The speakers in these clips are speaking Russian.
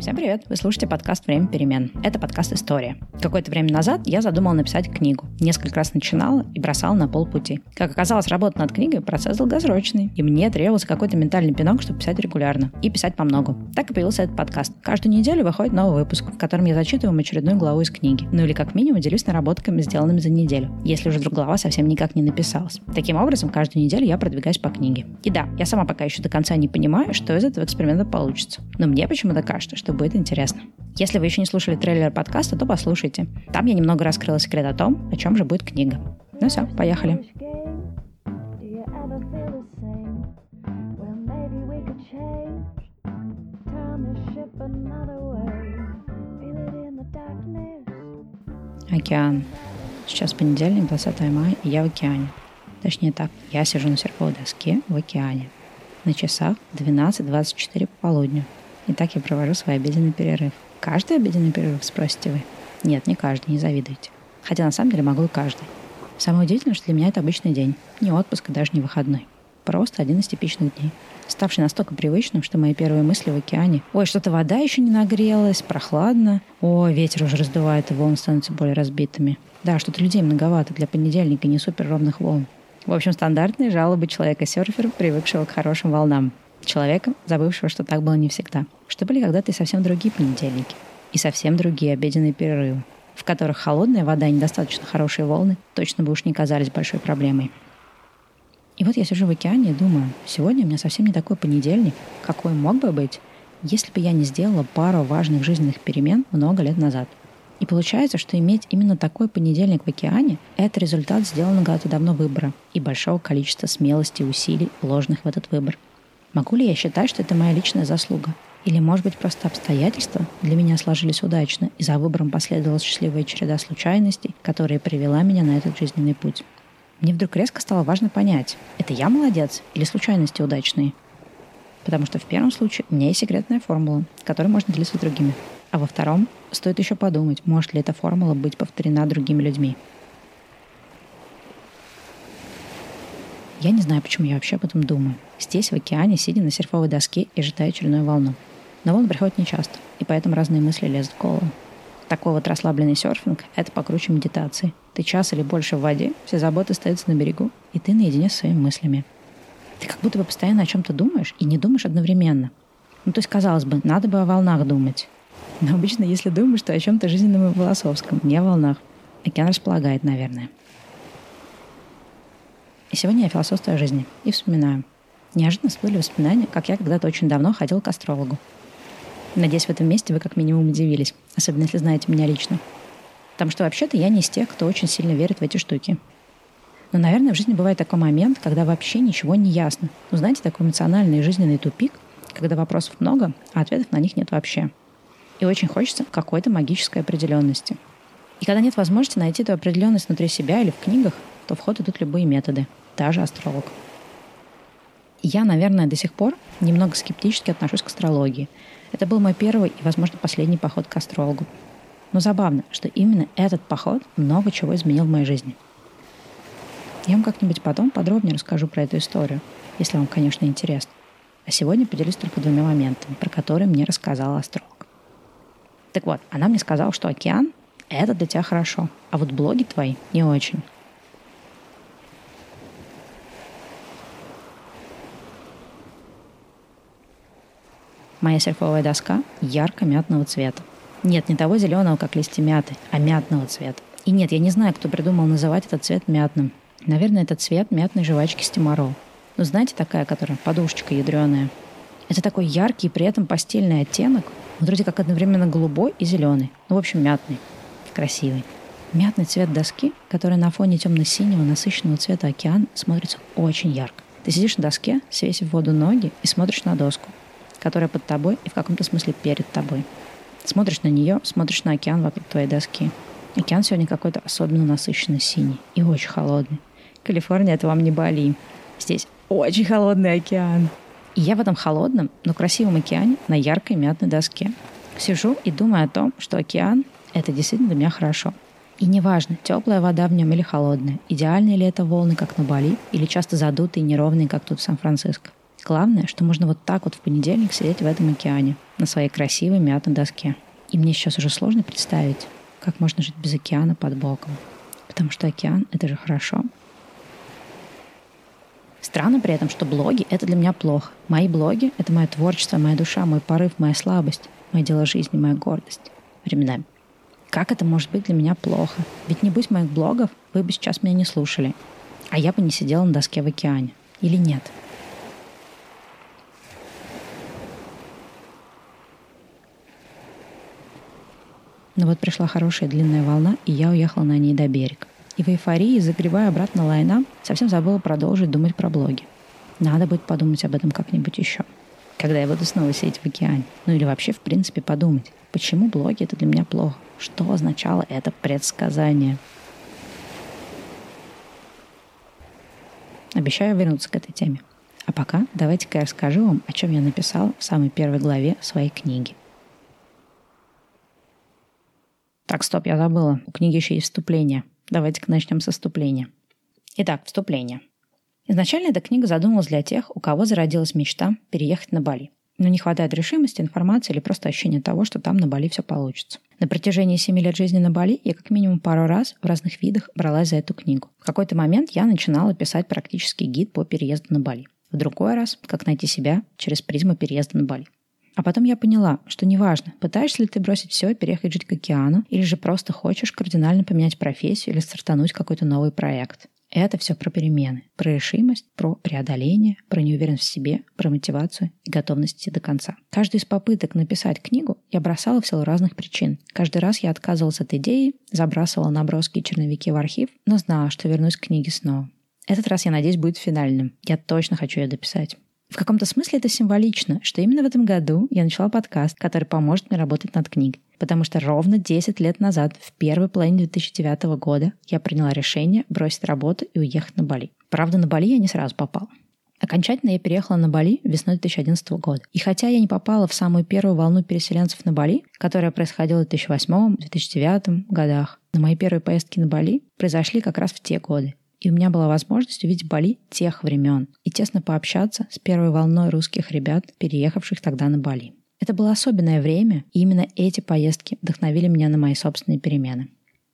Всем привет! Вы слушаете подкаст «Время перемен». Это подкаст «История». Какое-то время назад я задумала написать книгу. Несколько раз начинала и бросала на полпути. Как оказалось, работа над книгой – процесс долгосрочный. И мне требовался какой-то ментальный пинок, чтобы писать регулярно. И писать по многу. Так и появился этот подкаст. Каждую неделю выходит новый выпуск, в котором я зачитываю очередную главу из книги. Ну или как минимум делюсь наработками, сделанными за неделю, если уже вдруг глава совсем никак не написалась. Таким образом, каждую неделю я продвигаюсь по книге. И да, я сама пока еще до конца не понимаю, что из этого эксперимента получится. Но мне почему-то кажется, что будет интересно. Если вы еще не слушали трейлер подкаста, то послушайте. Там я немного раскрыла секрет о том, о чем же будет книга. Ну все, поехали. Океан. Сейчас понедельник, 20 мая, и я в океане. Точнее так, я сижу на серфовой доске в океане. На часах 12.24 по полудню. И так я провожу свой обеденный перерыв. Каждый обеденный перерыв, спросите вы? Нет, не каждый, не завидуйте. Хотя на самом деле могу и каждый. Самое удивительное, что для меня это обычный день. Не отпуск и даже не выходной. Просто один из типичных дней. Ставший настолько привычным, что мои первые мысли в океане. Ой, что-то вода еще не нагрелась, прохладно. О, ветер уже раздувает, и волны становятся более разбитыми. Да, что-то людей многовато для понедельника не супер ровных волн. В общем, стандартные жалобы человека-серфера, привыкшего к хорошим волнам. Человека, забывшего, что так было не всегда. Что были когда-то и совсем другие понедельники. И совсем другие обеденные перерывы, в которых холодная вода и недостаточно хорошие волны точно бы уж не казались большой проблемой. И вот я сижу в океане и думаю, сегодня у меня совсем не такой понедельник, какой мог бы быть, если бы я не сделала пару важных жизненных перемен много лет назад. И получается, что иметь именно такой понедельник в океане – это результат сделанного когда-то давно выбора и большого количества смелости и усилий, вложенных в этот выбор – Могу ли я считать, что это моя личная заслуга? Или, может быть, просто обстоятельства для меня сложились удачно, и за выбором последовала счастливая череда случайностей, которая привела меня на этот жизненный путь? Мне вдруг резко стало важно понять, это я молодец или случайности удачные? Потому что в первом случае у меня есть секретная формула, которой можно делиться с другими. А во втором стоит еще подумать, может ли эта формула быть повторена другими людьми. Я не знаю, почему я вообще об этом думаю. Здесь, в океане, сидя на серфовой доске и ожидая очередную волну. Но волны приходят нечасто, и поэтому разные мысли лезут в голову. Такой вот расслабленный серфинг – это покруче медитации. Ты час или больше в воде, все заботы остаются на берегу, и ты наедине с своими мыслями. Ты как будто бы постоянно о чем-то думаешь и не думаешь одновременно. Ну, то есть, казалось бы, надо бы о волнах думать. Но обычно, если думаешь, то о чем-то жизненном и философском, не о волнах. Океан располагает, наверное. И сегодня я философствую о жизни и вспоминаю. Неожиданно всплыли воспоминания, как я когда-то очень давно ходил к астрологу. Надеюсь, в этом месте вы как минимум удивились, особенно если знаете меня лично. Потому что вообще-то я не из тех, кто очень сильно верит в эти штуки. Но, наверное, в жизни бывает такой момент, когда вообще ничего не ясно. Ну, знаете, такой эмоциональный жизненный тупик, когда вопросов много, а ответов на них нет вообще. И очень хочется какой-то магической определенности. И когда нет возможности найти эту определенность внутри себя или в книгах, то в ход идут любые методы – даже астролог. Я, наверное, до сих пор немного скептически отношусь к астрологии. Это был мой первый и, возможно, последний поход к астрологу. Но забавно, что именно этот поход много чего изменил в моей жизни. Я вам как-нибудь потом подробнее расскажу про эту историю, если вам, конечно, интересно. А сегодня поделюсь только двумя моментами, про которые мне рассказала астролог. Так вот, она мне сказала, что океан — это для тебя хорошо, а вот блоги твои не очень. Моя серфовая доска ярко-мятного цвета. Нет, не того зеленого, как листья мяты, а мятного цвета. И нет, я не знаю, кто придумал называть этот цвет мятным. Наверное, это цвет мятной жвачки Стимарол. Ну, знаете, такая, которая подушечка ядреная. Это такой яркий и при этом постельный оттенок, вроде как одновременно голубой и зеленый. Ну, в общем, мятный. Красивый. Мятный цвет доски, который на фоне темно-синего насыщенного цвета океана смотрится очень ярко. Ты сидишь на доске, свесив в воду ноги и смотришь на доску которая под тобой и в каком-то смысле перед тобой. Смотришь на нее, смотришь на океан вокруг твоей доски. Океан сегодня какой-то особенно насыщенно синий и очень холодный. Калифорния — это вам не Бали. Здесь очень холодный океан. И я в этом холодном, но красивом океане на яркой мятной доске. Сижу и думаю о том, что океан — это действительно для меня хорошо. И неважно, теплая вода в нем или холодная, идеальные ли это волны, как на Бали, или часто задутые неровные, как тут в Сан-Франциско. Главное, что можно вот так вот в понедельник сидеть в этом океане, на своей красивой мятной доске. И мне сейчас уже сложно представить, как можно жить без океана под боком. Потому что океан — это же хорошо. Странно при этом, что блоги — это для меня плохо. Мои блоги — это мое творчество, моя душа, мой порыв, моя слабость, мое дело жизни, моя гордость. Временами. Как это может быть для меня плохо? Ведь не будь моих блогов, вы бы сейчас меня не слушали. А я бы не сидела на доске в океане. Или нет? Но вот пришла хорошая длинная волна, и я уехала на ней до берега. И в эйфории, загревая обратно лайна, совсем забыла продолжить думать про блоги. Надо будет подумать об этом как-нибудь еще. Когда я буду снова сидеть в океане. Ну или вообще, в принципе, подумать, почему блоги это для меня плохо? Что означало это предсказание? Обещаю вернуться к этой теме. А пока давайте-ка я расскажу вам, о чем я написал в самой первой главе своей книги. Так, стоп, я забыла. У книги еще есть вступление. Давайте-ка начнем со вступления. Итак, вступление. Изначально эта книга задумалась для тех, у кого зародилась мечта переехать на Бали. Но не хватает решимости, информации или просто ощущения того, что там на Бали все получится. На протяжении семи лет жизни на Бали я как минимум пару раз в разных видах бралась за эту книгу. В какой-то момент я начинала писать практический гид по переезду на Бали. В другой раз, как найти себя через призму переезда на Бали. А потом я поняла, что неважно, пытаешься ли ты бросить все и переехать жить к океану, или же просто хочешь кардинально поменять профессию или стартануть какой-то новый проект. Это все про перемены, про решимость, про преодоление, про неуверенность в себе, про мотивацию и готовность идти до конца. Каждую из попыток написать книгу я бросала в силу разных причин. Каждый раз я отказывалась от идеи, забрасывала наброски и черновики в архив, но знала, что вернусь к книге снова. Этот раз, я надеюсь, будет финальным. Я точно хочу ее дописать. В каком-то смысле это символично, что именно в этом году я начала подкаст, который поможет мне работать над книгой. Потому что ровно 10 лет назад, в первой половине 2009 года, я приняла решение бросить работу и уехать на Бали. Правда, на Бали я не сразу попала. Окончательно я переехала на Бали весной 2011 года. И хотя я не попала в самую первую волну переселенцев на Бали, которая происходила в 2008-2009 годах, но мои первые поездки на Бали произошли как раз в те годы. И у меня была возможность увидеть Бали тех времен и тесно пообщаться с первой волной русских ребят, переехавших тогда на Бали. Это было особенное время, и именно эти поездки вдохновили меня на мои собственные перемены.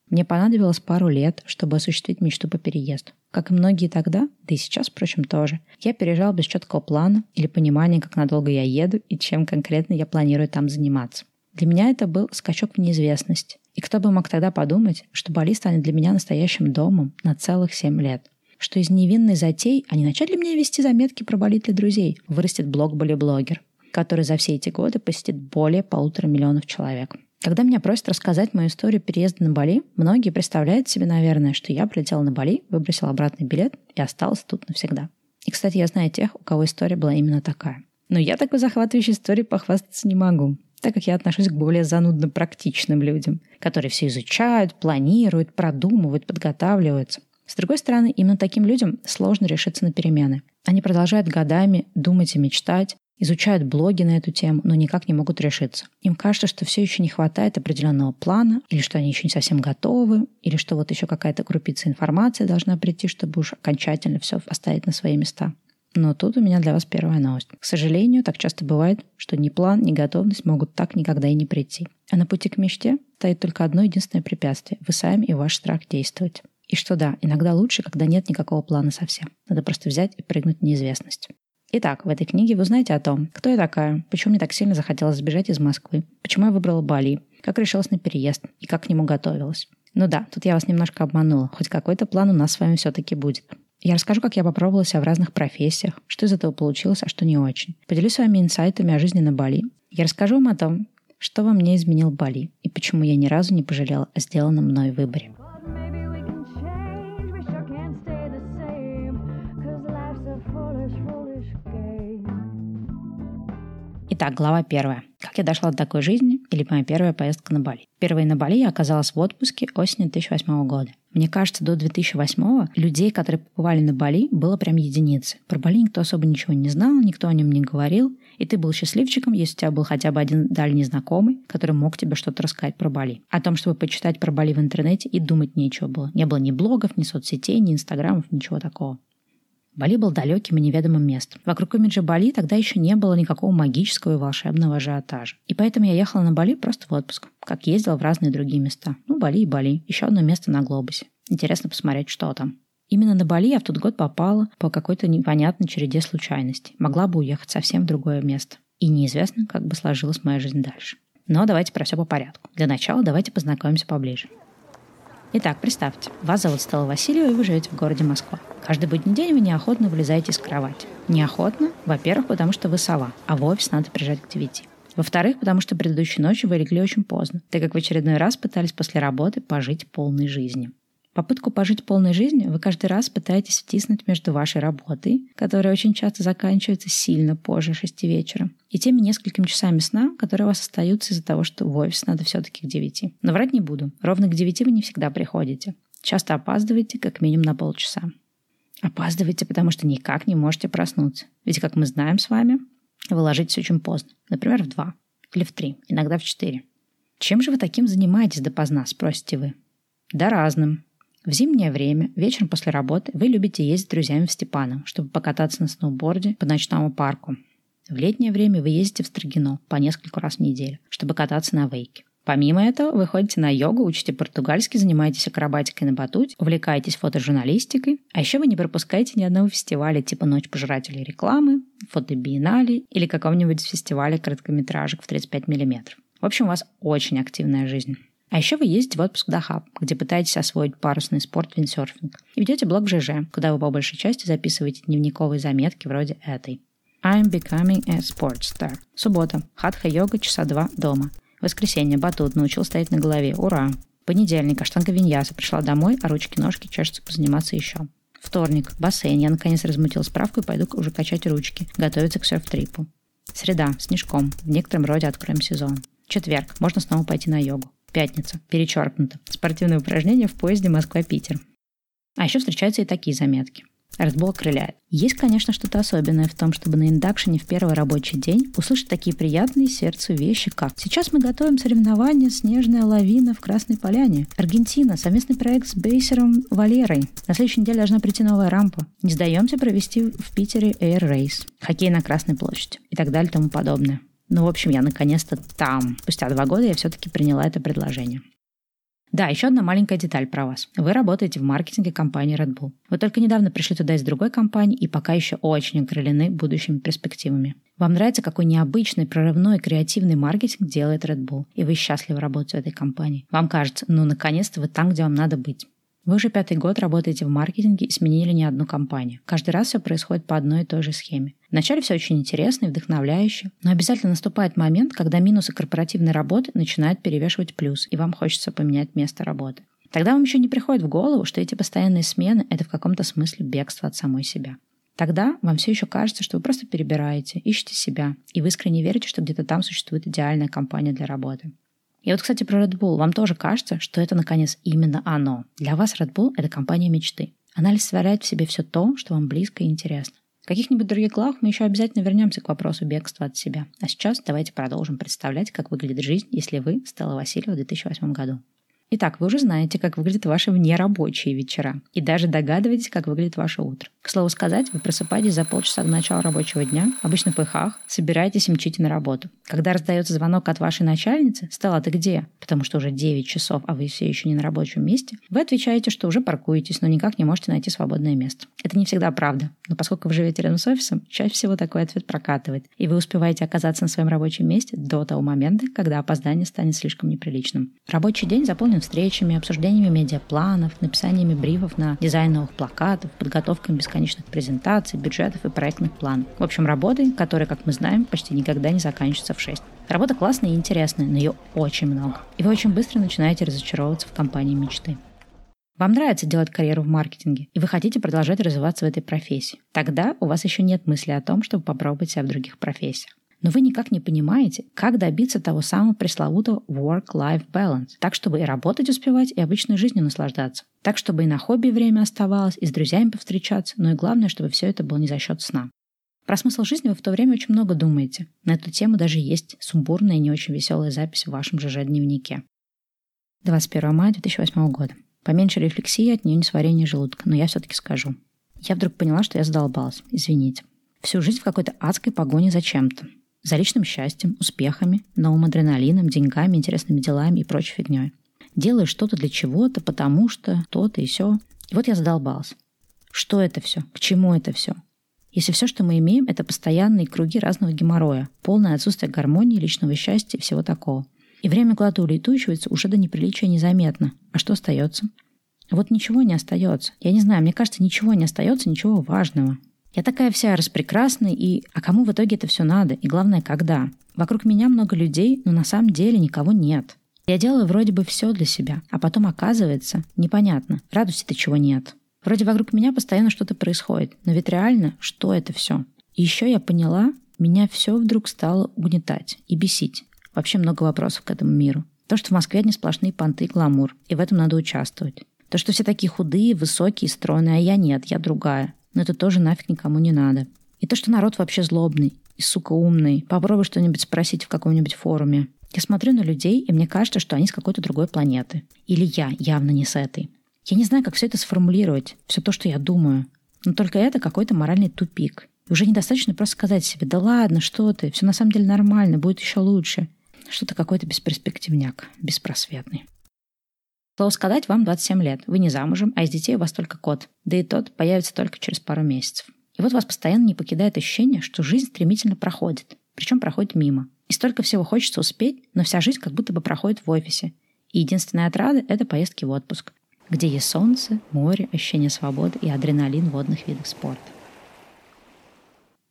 Мне понадобилось пару лет, чтобы осуществить мечту по переезду. Как и многие тогда, да и сейчас, впрочем, тоже, я переезжал без четкого плана или понимания, как надолго я еду и чем конкретно я планирую там заниматься. Для меня это был скачок в неизвестность. И кто бы мог тогда подумать, что Бали станет для меня настоящим домом на целых семь лет. Что из невинной затей, а не начать мне вести заметки про Бали для друзей, вырастет блог Бали-блогер, который за все эти годы посетит более полутора миллионов человек. Когда меня просят рассказать мою историю переезда на Бали, многие представляют себе, наверное, что я прилетела на Бали, выбросила обратный билет и осталась тут навсегда. И, кстати, я знаю тех, у кого история была именно такая. Но я такой захватывающей историей похвастаться не могу так как я отношусь к более занудно практичным людям, которые все изучают, планируют, продумывают, подготавливаются. С другой стороны, именно таким людям сложно решиться на перемены. Они продолжают годами думать и мечтать, изучают блоги на эту тему, но никак не могут решиться. Им кажется, что все еще не хватает определенного плана, или что они еще не совсем готовы, или что вот еще какая-то крупица информации должна прийти, чтобы уж окончательно все оставить на свои места. Но тут у меня для вас первая новость. К сожалению, так часто бывает, что ни план, ни готовность могут так никогда и не прийти. А на пути к мечте стоит только одно единственное препятствие – вы сами и ваш страх действовать. И что да, иногда лучше, когда нет никакого плана совсем. Надо просто взять и прыгнуть в неизвестность. Итак, в этой книге вы узнаете о том, кто я такая, почему мне так сильно захотелось сбежать из Москвы, почему я выбрала Бали, как решилась на переезд и как к нему готовилась. Ну да, тут я вас немножко обманула, хоть какой-то план у нас с вами все-таки будет. Я расскажу, как я попробовала себя в разных профессиях, что из этого получилось, а что не очень. Поделюсь с вами инсайтами о жизни на Бали. Я расскажу вам о том, что во мне изменил Бали и почему я ни разу не пожалела о сделанном мной выборе. Итак, глава первая. Как я дошла до такой жизни или моя первая поездка на Бали. Первой на Бали я оказалась в отпуске осенью 2008 года. Мне кажется, до 2008 людей, которые побывали на Бали, было прям единицы. Про Бали никто особо ничего не знал, никто о нем не говорил, и ты был счастливчиком, если у тебя был хотя бы один дальний знакомый, который мог тебе что-то рассказать про Бали. О том, чтобы почитать про Бали в интернете, и думать нечего было. Не было ни блогов, ни соцсетей, ни инстаграмов, ничего такого. Бали был далеким и неведомым местом. Вокруг имиджа Бали тогда еще не было никакого магического и волшебного ажиотажа. И поэтому я ехала на Бали просто в отпуск, как ездила в разные другие места. Ну, Бали и Бали. Еще одно место на глобусе. Интересно посмотреть, что там. Именно на Бали я в тот год попала по какой-то непонятной череде случайностей. Могла бы уехать совсем в другое место. И неизвестно, как бы сложилась моя жизнь дальше. Но давайте про все по порядку. Для начала давайте познакомимся поближе. Итак, представьте, вас зовут Стелла Васильева, и вы живете в городе Москва. Каждый будний день вы неохотно вылезаете из кровати. Неохотно, во-первых, потому что вы сова, а в офис надо приезжать к 9. Во-вторых, потому что предыдущей ночью вы легли очень поздно, так как в очередной раз пытались после работы пожить полной жизнью. Попытку пожить полной жизнью вы каждый раз пытаетесь втиснуть между вашей работой, которая очень часто заканчивается сильно позже шести вечера, и теми несколькими часами сна, которые у вас остаются из-за того, что в офис надо все-таки к девяти. Но врать не буду. Ровно к девяти вы не всегда приходите. Часто опаздываете как минимум на полчаса. Опаздываете, потому что никак не можете проснуться. Ведь, как мы знаем с вами, вы ложитесь очень поздно. Например, в два или в три, иногда в четыре. Чем же вы таким занимаетесь допоздна, спросите вы? Да разным. В зимнее время, вечером после работы, вы любите ездить с друзьями в Степаново, чтобы покататься на сноуборде по ночному парку. В летнее время вы ездите в Строгино по несколько раз в неделю, чтобы кататься на вейке. Помимо этого, вы ходите на йогу, учите португальский, занимаетесь акробатикой на батуте, увлекаетесь фотожурналистикой, а еще вы не пропускаете ни одного фестиваля типа «Ночь пожирателей рекламы», фотобиеннале или какого-нибудь фестиваля короткометражек в 35 мм. В общем, у вас очень активная жизнь. А еще вы ездите в отпуск в Дахаб, где пытаетесь освоить парусный спорт виндсерфинг. И ведете блог ЖЖ, куда вы по большей части записываете дневниковые заметки вроде этой. I'm becoming a sports star. Суббота. Хатха-йога часа два дома. Воскресенье. Батут. Научил стоять на голове. Ура! Понедельник. Аштанга виньяса. Пришла домой, а ручки-ножки чешутся позаниматься еще. Вторник. Бассейн. Я наконец размутил справку и пойду уже качать ручки. Готовиться к серф-трипу. Среда. Снежком. В некотором роде откроем сезон. Четверг. Можно снова пойти на йогу. Пятница. Перечеркнуто. Спортивные упражнения в поезде Москва-Питер. А еще встречаются и такие заметки. Red крыляет. Есть, конечно, что-то особенное в том, чтобы на индакшене в первый рабочий день услышать такие приятные сердцу вещи, как «Сейчас мы готовим соревнование «Снежная лавина» в Красной Поляне». Аргентина. Совместный проект с бейсером Валерой. На следующей неделе должна прийти новая рампа. Не сдаемся провести в Питере Air Race. Хоккей на Красной площади. И так далее и тому подобное. Ну, в общем, я наконец-то там. Спустя два года я все-таки приняла это предложение. Да, еще одна маленькая деталь про вас. Вы работаете в маркетинге компании Red Bull. Вы только недавно пришли туда из другой компании и пока еще очень окрылены будущими перспективами. Вам нравится, какой необычный, прорывной, креативный маркетинг делает Red Bull, и вы счастливы работать в этой компании. Вам кажется, ну, наконец-то вы там, где вам надо быть. Вы уже пятый год работаете в маркетинге и сменили не одну компанию. Каждый раз все происходит по одной и той же схеме. Вначале все очень интересно и вдохновляюще, но обязательно наступает момент, когда минусы корпоративной работы начинают перевешивать плюс, и вам хочется поменять место работы. Тогда вам еще не приходит в голову, что эти постоянные смены – это в каком-то смысле бегство от самой себя. Тогда вам все еще кажется, что вы просто перебираете, ищете себя, и вы искренне верите, что где-то там существует идеальная компания для работы. И вот, кстати, про Red Bull. Вам тоже кажется, что это, наконец, именно оно. Для вас Red Bull — это компания мечты. Она олицетворяет в себе все то, что вам близко и интересно. В каких-нибудь других главах мы еще обязательно вернемся к вопросу бегства от себя. А сейчас давайте продолжим представлять, как выглядит жизнь, если вы Стелла Васильева в 2008 году. Итак, вы уже знаете, как выглядят ваши внерабочие вечера. И даже догадываетесь, как выглядит ваше утро. К слову сказать, вы просыпаетесь за полчаса до начала рабочего дня, обычно в пыхах, собираетесь и мчите на работу. Когда раздается звонок от вашей начальницы, «Стелла, ты где?» Потому что уже 9 часов, а вы все еще не на рабочем месте, вы отвечаете, что уже паркуетесь, но никак не можете найти свободное место. Это не всегда правда, но поскольку вы живете рядом с офисом, чаще всего такой ответ прокатывает, и вы успеваете оказаться на своем рабочем месте до того момента, когда опоздание станет слишком неприличным. Рабочий день заполнен заполнен встречами, обсуждениями медиапланов, написаниями брифов на дизайн новых плакатов, подготовкой бесконечных презентаций, бюджетов и проектных планов. В общем, работы, которая, как мы знаем, почти никогда не заканчивается в 6. Работа классная и интересная, но ее очень много. И вы очень быстро начинаете разочаровываться в компании мечты. Вам нравится делать карьеру в маркетинге, и вы хотите продолжать развиваться в этой профессии. Тогда у вас еще нет мысли о том, чтобы попробовать себя в других профессиях. Но вы никак не понимаете, как добиться того самого пресловутого work-life balance, так, чтобы и работать успевать, и обычной жизнью наслаждаться. Так, чтобы и на хобби время оставалось, и с друзьями повстречаться, но и главное, чтобы все это было не за счет сна. Про смысл жизни вы в то время очень много думаете. На эту тему даже есть сумбурная и не очень веселая запись в вашем ЖЖ-дневнике. 21 мая 2008 года. Поменьше рефлексии от нее несварения желудка, но я все-таки скажу. Я вдруг поняла, что я задолбалась. Извините. Всю жизнь в какой-то адской погоне за чем-то. За личным счастьем, успехами, новым адреналином, деньгами, интересными делами и прочей фигней. Делаю что-то для чего-то, потому что то-то и все. И вот я задолбалась. Что это все? К чему это все? Если все, что мы имеем, это постоянные круги разного геморроя, полное отсутствие гармонии, личного счастья и всего такого. И время куда-то улетучивается уже до неприличия незаметно. А что остается? Вот ничего не остается. Я не знаю, мне кажется, ничего не остается, ничего важного. Я такая вся распрекрасная, и а кому в итоге это все надо? И главное, когда? Вокруг меня много людей, но на самом деле никого нет. Я делаю вроде бы все для себя, а потом оказывается, непонятно, радости-то чего нет. Вроде вокруг меня постоянно что-то происходит, но ведь реально, что это все? И еще я поняла, меня все вдруг стало угнетать и бесить. Вообще много вопросов к этому миру. То, что в Москве не сплошные понты и гламур, и в этом надо участвовать. То, что все такие худые, высокие, стройные, а я нет, я другая. Но это тоже нафиг никому не надо. И то, что народ вообще злобный и, сука, умный. Попробуй что-нибудь спросить в каком-нибудь форуме. Я смотрю на людей, и мне кажется, что они с какой-то другой планеты. Или я явно не с этой. Я не знаю, как все это сформулировать, все то, что я думаю. Но только это какой-то моральный тупик. И уже недостаточно просто сказать себе, да ладно, что ты, все на самом деле нормально, будет еще лучше. Что-то какой-то бесперспективняк, беспросветный. Слово сказать, вам 27 лет. Вы не замужем, а из детей у вас только кот. Да и тот появится только через пару месяцев. И вот вас постоянно не покидает ощущение, что жизнь стремительно проходит. Причем проходит мимо. И столько всего хочется успеть, но вся жизнь как будто бы проходит в офисе. И единственная отрада – это поездки в отпуск, где есть солнце, море, ощущение свободы и адреналин водных видов спорта.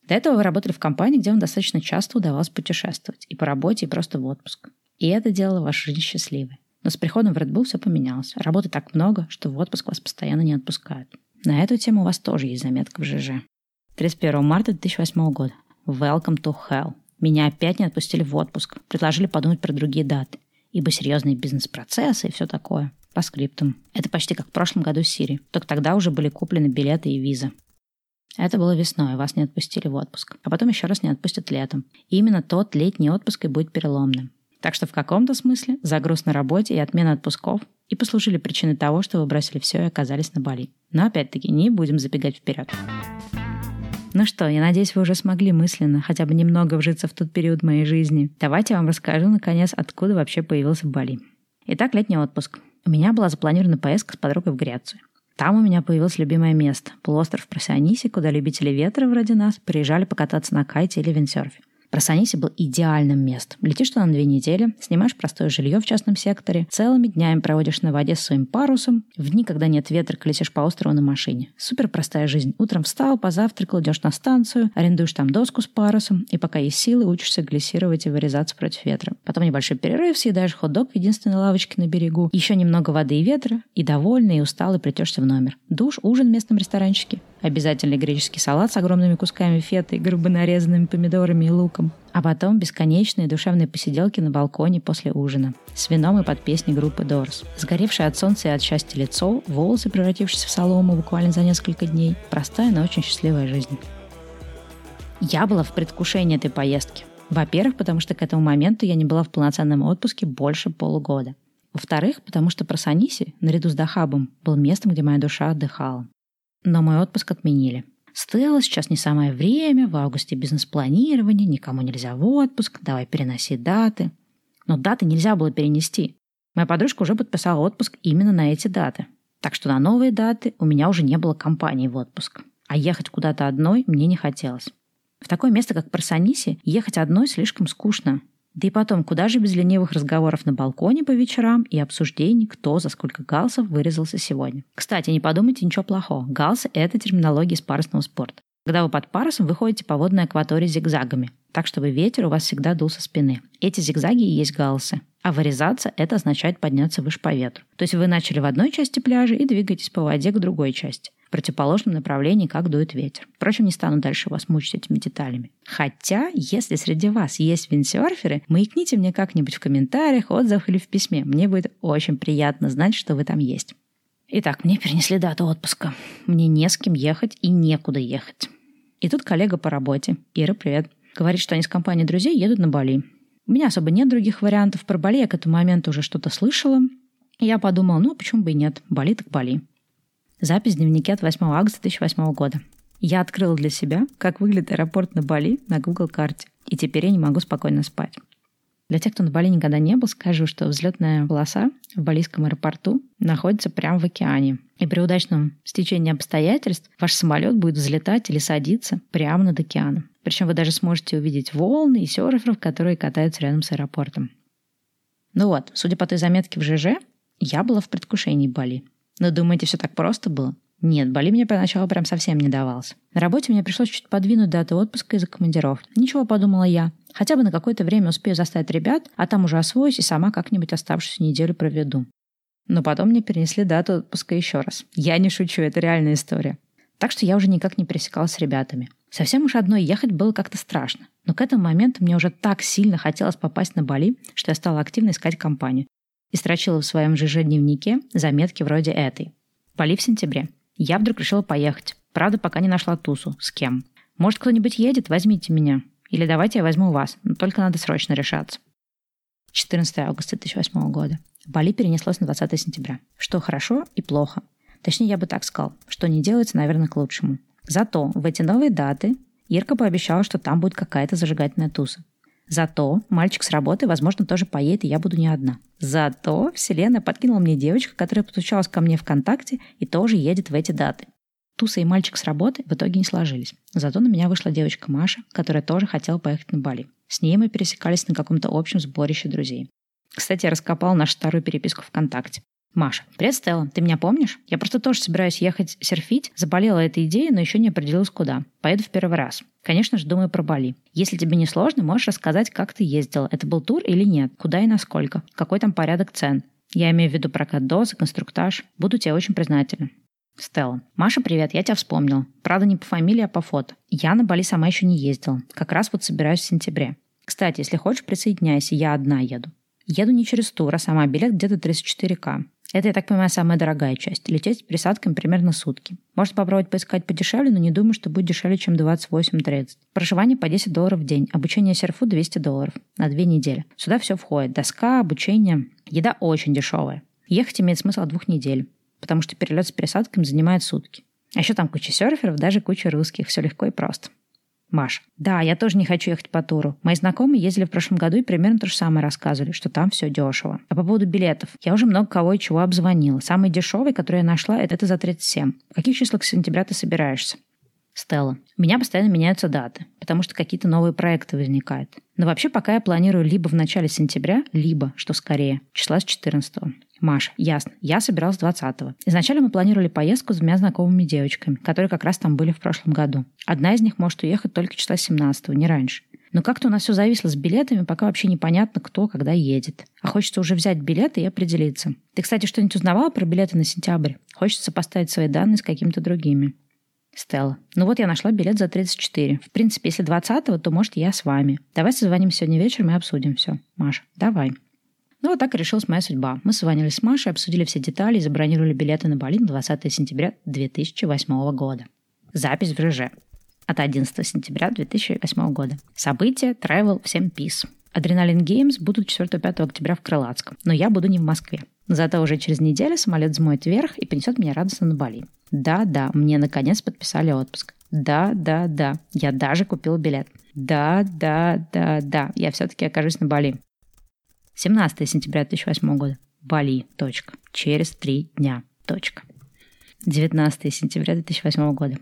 До этого вы работали в компании, где вам достаточно часто удавалось путешествовать. И по работе, и просто в отпуск. И это делало вашу жизнь счастливой. Но с приходом в Red Bull все поменялось. Работы так много, что в отпуск вас постоянно не отпускают. На эту тему у вас тоже есть заметка в ЖЖ. 31 марта 2008 года. Welcome to hell. Меня опять не отпустили в отпуск. Предложили подумать про другие даты. Ибо серьезные бизнес-процессы и все такое. По скриптам. Это почти как в прошлом году с Сири. Только тогда уже были куплены билеты и визы. Это было весной, вас не отпустили в отпуск. А потом еще раз не отпустят летом. И именно тот летний отпуск и будет переломным. Так что в каком-то смысле загруз на работе и отмена отпусков и послужили причиной того, что вы бросили все и оказались на Бали. Но опять-таки не будем забегать вперед. Ну что, я надеюсь, вы уже смогли мысленно хотя бы немного вжиться в тот период моей жизни. Давайте я вам расскажу, наконец, откуда вообще появился Бали. Итак, летний отпуск. У меня была запланирована поездка с подругой в Грецию. Там у меня появилось любимое место – полуостров Просиониси, куда любители ветра вроде нас приезжали покататься на кайте или виндсерфе. Просаниси был идеальным местом. Летишь туда на две недели, снимаешь простое жилье в частном секторе, целыми днями проводишь на воде с своим парусом, в дни, когда нет ветра, колесишь по острову на машине. Супер простая жизнь. Утром встал, позавтракал, идешь на станцию, арендуешь там доску с парусом, и пока есть силы, учишься глиссировать и вырезаться против ветра. Потом небольшой перерыв, съедаешь хот-дог в единственной лавочке на берегу, еще немного воды и ветра, и довольный, и усталый придешься в номер. Душ, ужин в местном ресторанчике. Обязательный греческий салат с огромными кусками феты, грубо нарезанными помидорами и луком. А потом бесконечные душевные посиделки на балконе после ужина. С вином и под песни группы Doors. Сгоревшее от солнца и от счастья лицо, волосы, превратившиеся в солому буквально за несколько дней. Простая, но очень счастливая жизнь. Я была в предвкушении этой поездки. Во-первых, потому что к этому моменту я не была в полноценном отпуске больше полугода. Во-вторых, потому что Просаниси, наряду с Дахабом, был местом, где моя душа отдыхала. Но мой отпуск отменили. Стелла, сейчас не самое время, в августе бизнес-планирование, никому нельзя в отпуск, давай переноси даты. Но даты нельзя было перенести. Моя подружка уже подписала отпуск именно на эти даты. Так что на новые даты у меня уже не было компании в отпуск. А ехать куда-то одной мне не хотелось. В такое место, как Парсониси, ехать одной слишком скучно. Да и потом, куда же без ленивых разговоров на балконе по вечерам и обсуждений, кто за сколько галсов вырезался сегодня. Кстати, не подумайте ничего плохого. Галсы – это терминология из парусного спорта. Когда вы под парусом, вы ходите по водной акватории зигзагами, так чтобы ветер у вас всегда дул со спины. Эти зигзаги и есть галсы. А вырезаться – это означает подняться выше по ветру. То есть вы начали в одной части пляжа и двигаетесь по воде к другой части в противоположном направлении, как дует ветер. Впрочем, не стану дальше вас мучить этими деталями. Хотя, если среди вас есть виндсерферы, маякните мне как-нибудь в комментариях, отзывах или в письме. Мне будет очень приятно знать, что вы там есть. Итак, мне перенесли дату отпуска. Мне не с кем ехать и некуда ехать. И тут коллега по работе, Ира, привет, говорит, что они с компанией друзей едут на Бали. У меня особо нет других вариантов. Про Бали я к этому моменту уже что-то слышала. И я подумала, ну, почему бы и нет, Бали так Бали. Запись в дневнике от 8 августа 2008 года. Я открыла для себя, как выглядит аэропорт на Бали на Google карте. И теперь я не могу спокойно спать. Для тех, кто на Бали никогда не был, скажу, что взлетная полоса в балийском аэропорту находится прямо в океане. И при удачном стечении обстоятельств ваш самолет будет взлетать или садиться прямо над океаном. Причем вы даже сможете увидеть волны и серферов, которые катаются рядом с аэропортом. Ну вот, судя по той заметке в ЖЖ, я была в предвкушении Бали. Но думаете, все так просто было? Нет, Бали мне поначалу прям совсем не давался. На работе мне пришлось чуть подвинуть дату отпуска из-за командиров. Ничего, подумала я. Хотя бы на какое-то время успею заставить ребят, а там уже освоюсь и сама как-нибудь оставшуюся неделю проведу. Но потом мне перенесли дату отпуска еще раз. Я не шучу, это реальная история. Так что я уже никак не пересекалась с ребятами. Совсем уж одной ехать было как-то страшно. Но к этому моменту мне уже так сильно хотелось попасть на Бали, что я стала активно искать компанию. И строчила в своем ЖЖ-дневнике заметки вроде этой. Бали в сентябре. Я вдруг решила поехать. Правда, пока не нашла тусу. С кем? Может, кто-нибудь едет? Возьмите меня. Или давайте я возьму вас. Но только надо срочно решаться. 14 августа 2008 года. Бали перенеслось на 20 сентября. Что хорошо и плохо. Точнее, я бы так сказал. Что не делается, наверное, к лучшему. Зато в эти новые даты Ирка пообещала, что там будет какая-то зажигательная туса. Зато мальчик с работы, возможно, тоже поедет, и я буду не одна. Зато Вселенная подкинула мне девочку, которая подключалась ко мне ВКонтакте и тоже едет в эти даты. Туса и мальчик с работы в итоге не сложились. Зато на меня вышла девочка Маша, которая тоже хотела поехать на Бали. С ней мы пересекались на каком-то общем сборище друзей. Кстати, я раскопал нашу старую переписку ВКонтакте. Маша, привет, Стелла. Ты меня помнишь? Я просто тоже собираюсь ехать серфить. Заболела этой идеей, но еще не определилась куда. Поеду в первый раз. Конечно же, думаю про Бали. Если тебе не сложно, можешь рассказать, как ты ездила. Это был тур или нет? Куда и насколько? Какой там порядок цен? Я имею в виду прокат дозы, конструктаж. Буду тебе очень признательна. Стелла. Маша, привет, я тебя вспомнила. Правда, не по фамилии, а по фото. Я на Бали сама еще не ездила. Как раз вот собираюсь в сентябре. Кстати, если хочешь, присоединяйся, я одна еду. Еду не через тур, а сама билет где-то 34к. Это, я так понимаю, самая дорогая часть. Лететь с присадками примерно сутки. Можно попробовать поискать подешевле, но не думаю, что будет дешевле, чем 28-30. Проживание по 10 долларов в день. Обучение серфу 200 долларов на две недели. Сюда все входит. Доска, обучение. Еда очень дешевая. Ехать имеет смысл от двух недель, потому что перелет с пересадками занимает сутки. А еще там куча серферов, даже куча русских. Все легко и просто. Маша. Да, я тоже не хочу ехать по туру. Мои знакомые ездили в прошлом году и примерно то же самое рассказывали, что там все дешево. А по поводу билетов. Я уже много кого и чего обзвонила. Самый дешевый, который я нашла, это, это за 37. В каких числах сентября ты собираешься? Стелла. У меня постоянно меняются даты, потому что какие-то новые проекты возникают. Но вообще пока я планирую либо в начале сентября, либо, что скорее, числа с 14 -го. Маша, ясно. Я собиралась 20-го. Изначально мы планировали поездку с двумя знакомыми девочками, которые как раз там были в прошлом году. Одна из них может уехать только числа 17-го, не раньше. Но как-то у нас все зависло с билетами, пока вообще непонятно, кто когда едет. А хочется уже взять билеты и определиться. Ты, кстати, что-нибудь узнавала про билеты на сентябрь? Хочется поставить свои данные с какими-то другими. Стелла. Ну вот я нашла билет за 34. В принципе, если 20-го, то, может, я с вами. Давай созвонимся сегодня вечером и обсудим все. Маша, давай. Ну, вот так и решилась моя судьба. Мы созвонились с Машей, обсудили все детали и забронировали билеты на Бали на 20 сентября 2008 года. Запись в ЖЖ. От 11 сентября 2008 года. События Travel всем Peace. Адреналин Геймс будут 4-5 октября в Крылатском, но я буду не в Москве. Зато уже через неделю самолет взмоет вверх и принесет меня радостно на Бали. Да-да, мне наконец подписали отпуск. Да-да-да, я даже купил билет. Да-да-да-да, я все-таки окажусь на Бали. 17 сентября 2008 года. Бали. Точка. Через три дня. Точка. 19 сентября 2008 года.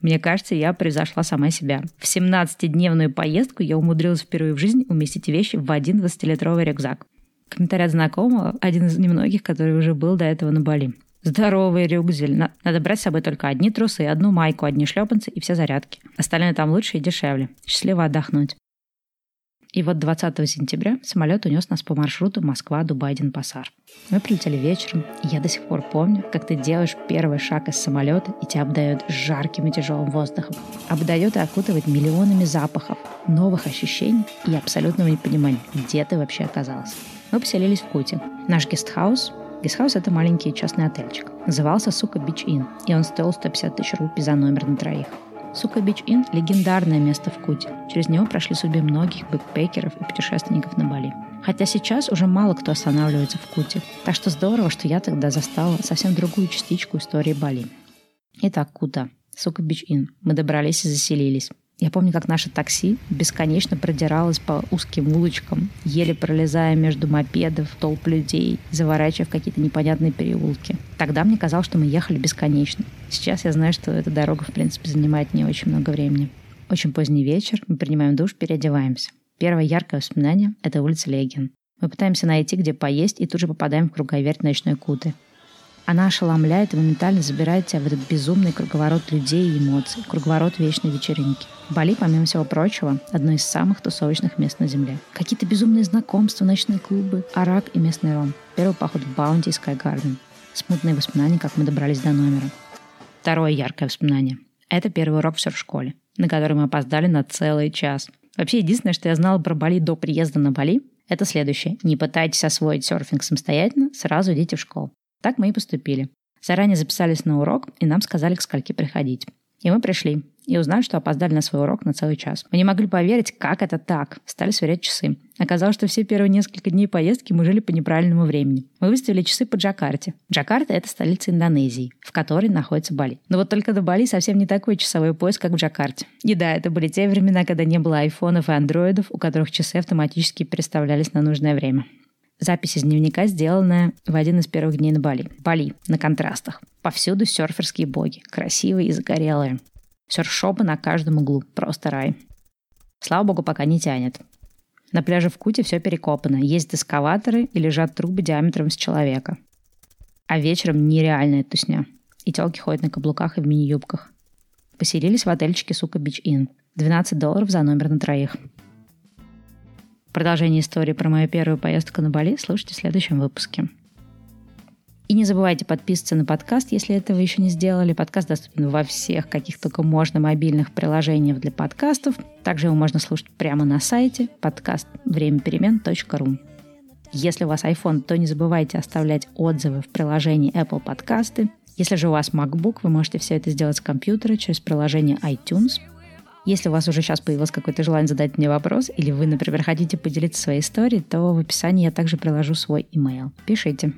Мне кажется, я превзошла сама себя. В 17-дневную поездку я умудрилась впервые в жизни уместить вещи в один 20-литровый рюкзак. Комментарий от знакомого, один из немногих, который уже был до этого на Бали. Здоровый рюкзель. Надо брать с собой только одни трусы, одну майку, одни шлепанцы и все зарядки. Остальное там лучше и дешевле. Счастливо отдохнуть. И вот 20 сентября самолет унес нас по маршруту Москва-Дубай-Денпасар. Мы прилетели вечером, и я до сих пор помню, как ты делаешь первый шаг из самолета, и тебя обдает жарким и тяжелым воздухом. Обдает и окутывает миллионами запахов, новых ощущений и абсолютного непонимания, где ты вообще оказалась. Мы поселились в Куте. Наш гестхаус Гестхаус — это маленький частный отельчик. Назывался «Suka Beach Inn», и он стоил 150 тысяч рупий за номер на троих. Suka Beach Inn – легендарное место в Куте. Через него прошли судьбы многих бэкпекеров и путешественников на Бали. Хотя сейчас уже мало кто останавливается в Куте. Так что здорово, что я тогда застала совсем другую частичку истории Бали. Итак, Кута, Suka Beach Inn. Мы добрались и заселились. Я помню, как наше такси бесконечно продиралось по узким улочкам, еле пролезая между мопедов, толп людей, заворачивая в какие-то непонятные переулки. Тогда мне казалось, что мы ехали бесконечно. Сейчас я знаю, что эта дорога, в принципе, занимает не очень много времени. Очень поздний вечер, мы принимаем душ, переодеваемся. Первое яркое воспоминание – это улица Легин. Мы пытаемся найти, где поесть, и тут же попадаем в круговерть ночной куты. Она ошеломляет и моментально забирает тебя в этот безумный круговорот людей и эмоций, круговорот вечной вечеринки. Бали, помимо всего прочего, одно из самых тусовочных мест на Земле. Какие-то безумные знакомства, ночные клубы, арак и местный ром. Первый поход в Баунти и Скайгарден. Смутные воспоминания, как мы добрались до номера. Второе яркое воспоминание. Это первый урок в серф-школе, на который мы опоздали на целый час. Вообще, единственное, что я знала про Бали до приезда на Бали, это следующее. Не пытайтесь освоить серфинг самостоятельно, сразу идите в школу. Так мы и поступили. Заранее записались на урок, и нам сказали, к скольки приходить. И мы пришли, и узнали, что опоздали на свой урок на целый час. Мы не могли поверить, как это так. Стали сверять часы. Оказалось, что все первые несколько дней поездки мы жили по неправильному времени. Мы выставили часы по Джакарте. Джакарта — это столица Индонезии, в которой находится Бали. Но вот только до Бали совсем не такой часовой пояс, как в Джакарте. И да, это были те времена, когда не было айфонов и андроидов, у которых часы автоматически переставлялись на нужное время. Запись из дневника, сделанная в один из первых дней на Бали. Бали, на контрастах. Повсюду серферские боги, красивые и загорелые. Серфшопы на каждом углу, просто рай. Слава богу, пока не тянет. На пляже в Куте все перекопано, есть эскаваторы и лежат трубы диаметром с человека. А вечером нереальная тусня. И телки ходят на каблуках и в мини-юбках. Поселились в отельчике Сука Бич Inn. 12 долларов за номер на троих. Продолжение истории про мою первую поездку на Бали слушайте в следующем выпуске. И не забывайте подписываться на подкаст, если этого еще не сделали. Подкаст доступен во всех, каких только можно, мобильных приложениях для подкастов. Также его можно слушать прямо на сайте подкаст времяперемен.ру. Если у вас iPhone, то не забывайте оставлять отзывы в приложении Apple Подкасты. Если же у вас MacBook, вы можете все это сделать с компьютера через приложение iTunes – если у вас уже сейчас появилось какое-то желание задать мне вопрос, или вы, например, хотите поделиться своей историей, то в описании я также приложу свой email. Пишите.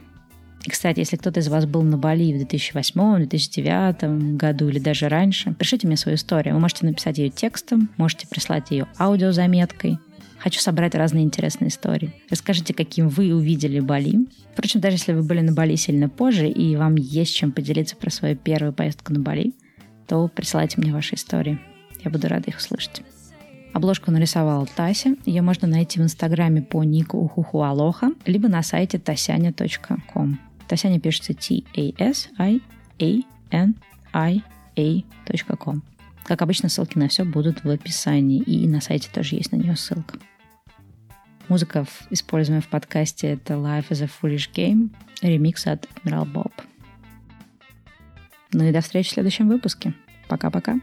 И, кстати, если кто-то из вас был на Бали в 2008-2009 году или даже раньше, пишите мне свою историю. Вы можете написать ее текстом, можете прислать ее аудиозаметкой. Хочу собрать разные интересные истории. Расскажите, каким вы увидели Бали. Впрочем, даже если вы были на Бали сильно позже, и вам есть чем поделиться про свою первую поездку на Бали, то присылайте мне ваши истории. Я буду рада их услышать. Обложку нарисовала Тася. Ее можно найти в инстаграме по нику ухухуалоха, либо на сайте tasяня.com. Тасяня пишется T-A-S-I-A-N-I-A.com. Как обычно, ссылки на все будут в описании, и на сайте тоже есть на нее ссылка. Музыка, используемая в подкасте, это Life is a Foolish Game, ремикс от Admiral Bob. Ну и до встречи в следующем выпуске. Пока-пока.